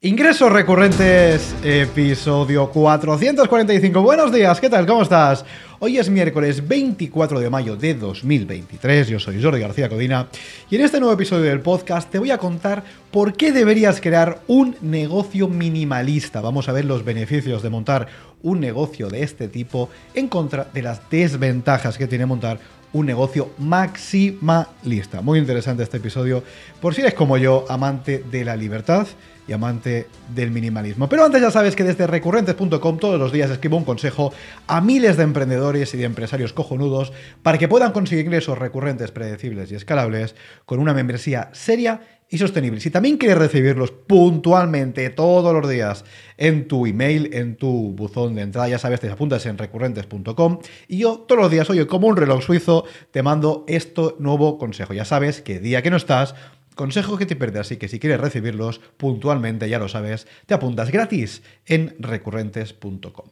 Ingresos recurrentes, episodio 445. Buenos días, ¿qué tal? ¿Cómo estás? Hoy es miércoles 24 de mayo de 2023, yo soy Jordi García Codina y en este nuevo episodio del podcast te voy a contar por qué deberías crear un negocio minimalista. Vamos a ver los beneficios de montar un negocio de este tipo en contra de las desventajas que tiene montar un negocio maximalista. Muy interesante este episodio por si eres como yo, amante de la libertad y amante del minimalismo. Pero antes ya sabes que desde recurrentes.com todos los días escribo un consejo a miles de emprendedores y de empresarios cojonudos para que puedan conseguir ingresos recurrentes, predecibles y escalables con una membresía seria y sostenible. Si también quieres recibirlos puntualmente todos los días en tu email, en tu buzón de entrada, ya sabes, te apuntas en recurrentes.com y yo todos los días, oye, como un reloj suizo, te mando este nuevo consejo. Ya sabes que día que no estás, Consejo que te pierdes, así que si quieres recibirlos puntualmente, ya lo sabes, te apuntas gratis en recurrentes.com.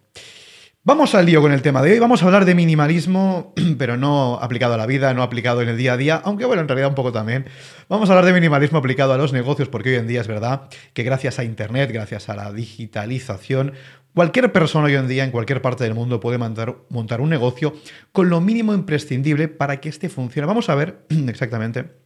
Vamos al lío con el tema de hoy. Vamos a hablar de minimalismo, pero no aplicado a la vida, no aplicado en el día a día, aunque bueno, en realidad un poco también. Vamos a hablar de minimalismo aplicado a los negocios, porque hoy en día es verdad que gracias a Internet, gracias a la digitalización, Cualquier persona hoy en día en cualquier parte del mundo puede montar, montar, un negocio con lo mínimo imprescindible para que éste funcione. Vamos a ver exactamente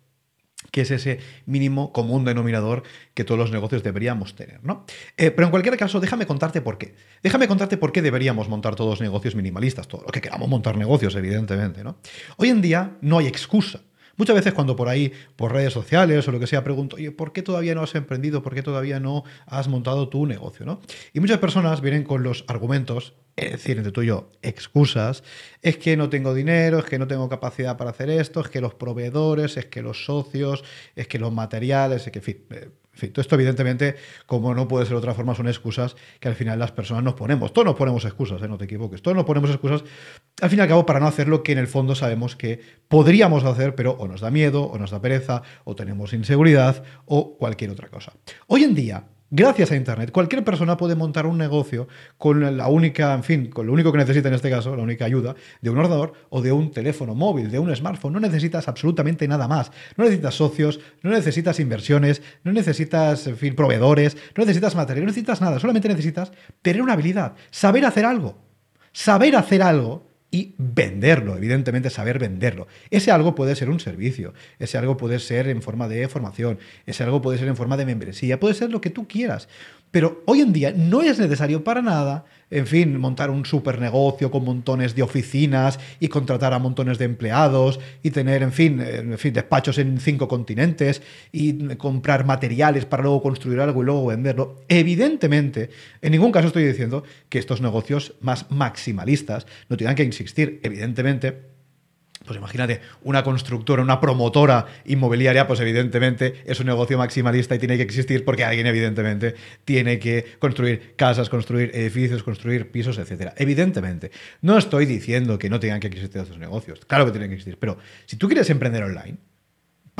que es ese mínimo común denominador que todos los negocios deberíamos tener, ¿no? Eh, pero en cualquier caso, déjame contarte por qué. Déjame contarte por qué deberíamos montar todos negocios minimalistas, todo lo que queramos montar negocios, evidentemente, ¿no? Hoy en día no hay excusa. Muchas veces cuando por ahí, por redes sociales o lo que sea, pregunto, oye, ¿por qué todavía no has emprendido? ¿Por qué todavía no has montado tu negocio? ¿no? Y muchas personas vienen con los argumentos es decir, entre tú y yo, excusas, es que no tengo dinero, es que no tengo capacidad para hacer esto, es que los proveedores, es que los socios, es que los materiales, es que, en fin, eh, todo esto evidentemente, como no puede ser de otra forma, son excusas que al final las personas nos ponemos. Todos nos ponemos excusas, ¿eh? no te equivoques. Todos nos ponemos excusas, al fin y al cabo, para no hacer lo que en el fondo sabemos que podríamos hacer, pero o nos da miedo, o nos da pereza, o tenemos inseguridad, o cualquier otra cosa. Hoy en día, Gracias a Internet, cualquier persona puede montar un negocio con la única, en fin, con lo único que necesita en este caso, la única ayuda, de un ordenador o de un teléfono móvil, de un smartphone. No necesitas absolutamente nada más. No necesitas socios, no necesitas inversiones, no necesitas, en fin, proveedores, no necesitas material, no necesitas nada. Solamente necesitas tener una habilidad, saber hacer algo. Saber hacer algo y venderlo, evidentemente saber venderlo. Ese algo puede ser un servicio, ese algo puede ser en forma de formación, ese algo puede ser en forma de membresía, puede ser lo que tú quieras. Pero hoy en día no es necesario para nada, en fin, montar un super negocio con montones de oficinas y contratar a montones de empleados y tener, en fin, en fin, despachos en cinco continentes y comprar materiales para luego construir algo y luego venderlo. Evidentemente, en ningún caso estoy diciendo que estos negocios más maximalistas no tengan que existir. Evidentemente, pues imagínate, una constructora, una promotora inmobiliaria, pues evidentemente es un negocio maximalista y tiene que existir porque alguien evidentemente tiene que construir casas, construir edificios, construir pisos, etc. Evidentemente. No estoy diciendo que no tengan que existir estos negocios. Claro que tienen que existir. Pero si tú quieres emprender online,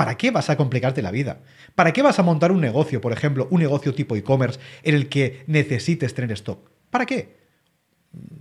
¿Para qué vas a complicarte la vida? ¿Para qué vas a montar un negocio, por ejemplo, un negocio tipo e-commerce en el que necesites tener stock? ¿Para qué?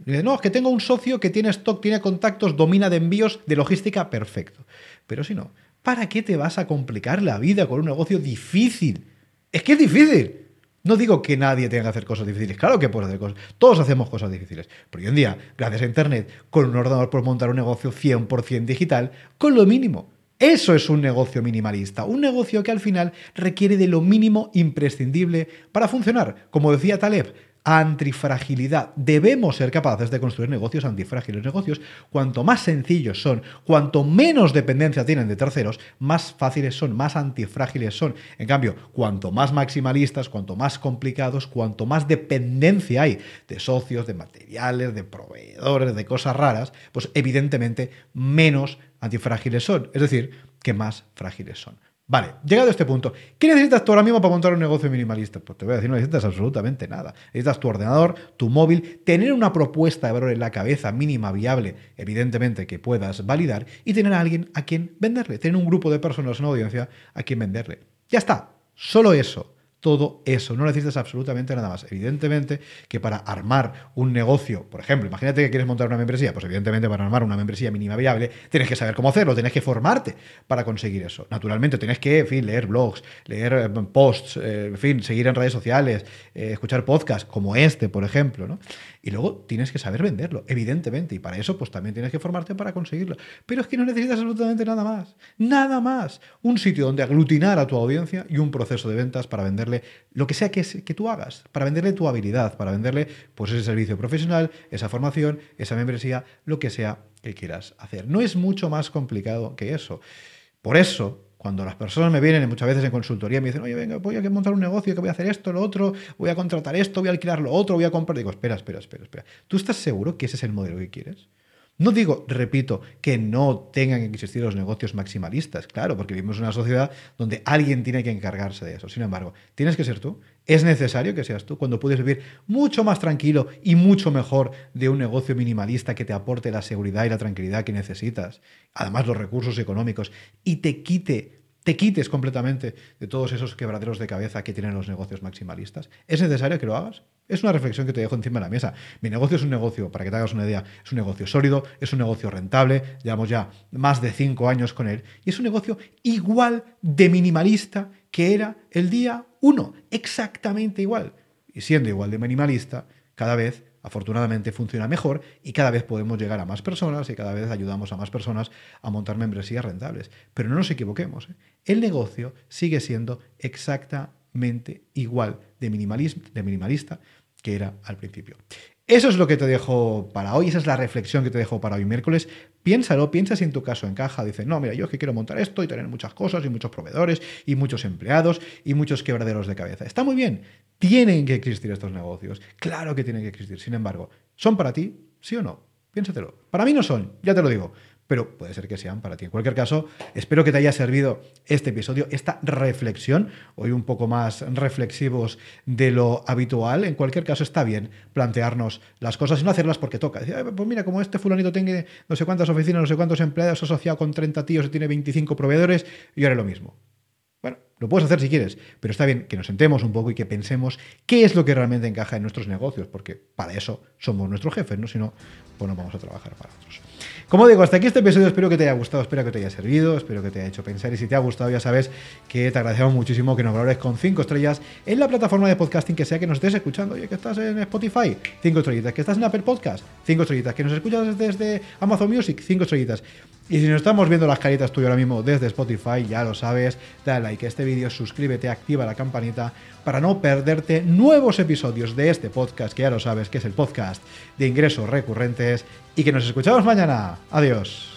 No, es que tengo un socio que tiene stock, tiene contactos, domina de envíos, de logística, perfecto. Pero si no, ¿para qué te vas a complicar la vida con un negocio difícil? Es que es difícil. No digo que nadie tenga que hacer cosas difíciles, claro que puedes hacer cosas, todos hacemos cosas difíciles, pero hoy en día, gracias a Internet, con un ordenador puedes montar un negocio 100% digital con lo mínimo. Eso es un negocio minimalista, un negocio que al final requiere de lo mínimo imprescindible para funcionar. Como decía Taleb, antifragilidad. Debemos ser capaces de construir negocios antifrágiles. Negocios, cuanto más sencillos son, cuanto menos dependencia tienen de terceros, más fáciles son, más antifrágiles son. En cambio, cuanto más maximalistas, cuanto más complicados, cuanto más dependencia hay de socios, de materiales, de proveedores, de cosas raras, pues evidentemente menos antifrágiles son. Es decir, que más frágiles son. Vale, llegado a este punto, ¿qué necesitas tú ahora mismo para montar un negocio minimalista? Pues te voy a decir, no necesitas absolutamente nada. Necesitas tu ordenador, tu móvil, tener una propuesta de valor en la cabeza mínima, viable, evidentemente que puedas validar, y tener a alguien a quien venderle, tener un grupo de personas en audiencia a quien venderle. Ya está, solo eso. Todo eso. No necesitas absolutamente nada más. Evidentemente que para armar un negocio, por ejemplo, imagínate que quieres montar una membresía, pues evidentemente para armar una membresía mínima viable tienes que saber cómo hacerlo, tienes que formarte para conseguir eso. Naturalmente tienes que, fin, leer blogs, leer eh, posts, eh, en fin, seguir en redes sociales, eh, escuchar podcasts como este, por ejemplo, ¿no? Y luego tienes que saber venderlo, evidentemente, y para eso pues también tienes que formarte para conseguirlo. Pero es que no necesitas absolutamente nada más, nada más. Un sitio donde aglutinar a tu audiencia y un proceso de ventas para lo que sea que, que tú hagas, para venderle tu habilidad, para venderle pues ese servicio profesional, esa formación, esa membresía, lo que sea que quieras hacer. No es mucho más complicado que eso. Por eso, cuando las personas me vienen muchas veces en consultoría y me dicen, oye, venga, voy a montar un negocio, que voy a hacer esto, lo otro, voy a contratar esto, voy a alquilar lo otro, voy a comprar. Digo, espera, espera, espera, espera. ¿Tú estás seguro que ese es el modelo que quieres? No digo, repito, que no tengan que existir los negocios maximalistas, claro, porque vivimos en una sociedad donde alguien tiene que encargarse de eso. Sin embargo, tienes que ser tú. Es necesario que seas tú cuando puedes vivir mucho más tranquilo y mucho mejor de un negocio minimalista que te aporte la seguridad y la tranquilidad que necesitas, además los recursos económicos, y te quite te quites completamente de todos esos quebraderos de cabeza que tienen los negocios maximalistas. ¿Es necesario que lo hagas? Es una reflexión que te dejo encima de la mesa. Mi negocio es un negocio, para que te hagas una idea, es un negocio sólido, es un negocio rentable, llevamos ya más de cinco años con él, y es un negocio igual de minimalista que era el día uno, exactamente igual. Y siendo igual de minimalista, cada vez afortunadamente funciona mejor y cada vez podemos llegar a más personas y cada vez ayudamos a más personas a montar membresías rentables. Pero no nos equivoquemos, ¿eh? el negocio sigue siendo exactamente igual de, de minimalista que era al principio. Eso es lo que te dejo para hoy, esa es la reflexión que te dejo para hoy miércoles. Piénsalo, piensa si en tu caso encaja. Dices, no, mira, yo es que quiero montar esto y tener muchas cosas y muchos proveedores y muchos empleados y muchos quebraderos de cabeza. Está muy bien, tienen que existir estos negocios. Claro que tienen que existir. Sin embargo, ¿son para ti? ¿Sí o no? Piénsatelo. Para mí no son, ya te lo digo pero puede ser que sean para ti. En cualquier caso, espero que te haya servido este episodio, esta reflexión, hoy un poco más reflexivos de lo habitual. En cualquier caso, está bien plantearnos las cosas y no hacerlas porque toca. Decir, pues mira, como este fulanito tiene no sé cuántas oficinas, no sé cuántos empleados asociado con 30 tíos y tiene 25 proveedores, yo haré lo mismo. Bueno, lo puedes hacer si quieres, pero está bien que nos sentemos un poco y que pensemos qué es lo que realmente encaja en nuestros negocios, porque para eso somos nuestros jefes, ¿no? Si no, pues no vamos a trabajar para otros. Como digo, hasta aquí este episodio, espero que te haya gustado, espero que te haya servido, espero que te haya hecho pensar y si te ha gustado ya sabes que te agradecemos muchísimo que nos valores con 5 estrellas en la plataforma de podcasting que sea que nos estés escuchando. Oye, que estás en Spotify, 5 estrellitas, que estás en Apple Podcast, 5 estrellitas, que nos escuchas desde Amazon Music, 5 estrellitas. Y si nos estamos viendo las caritas tú ahora mismo desde Spotify, ya lo sabes, dale like a este vídeo, suscríbete, activa la campanita para no perderte nuevos episodios de este podcast, que ya lo sabes que es el podcast de ingresos recurrentes, y que nos escuchamos mañana. Adiós.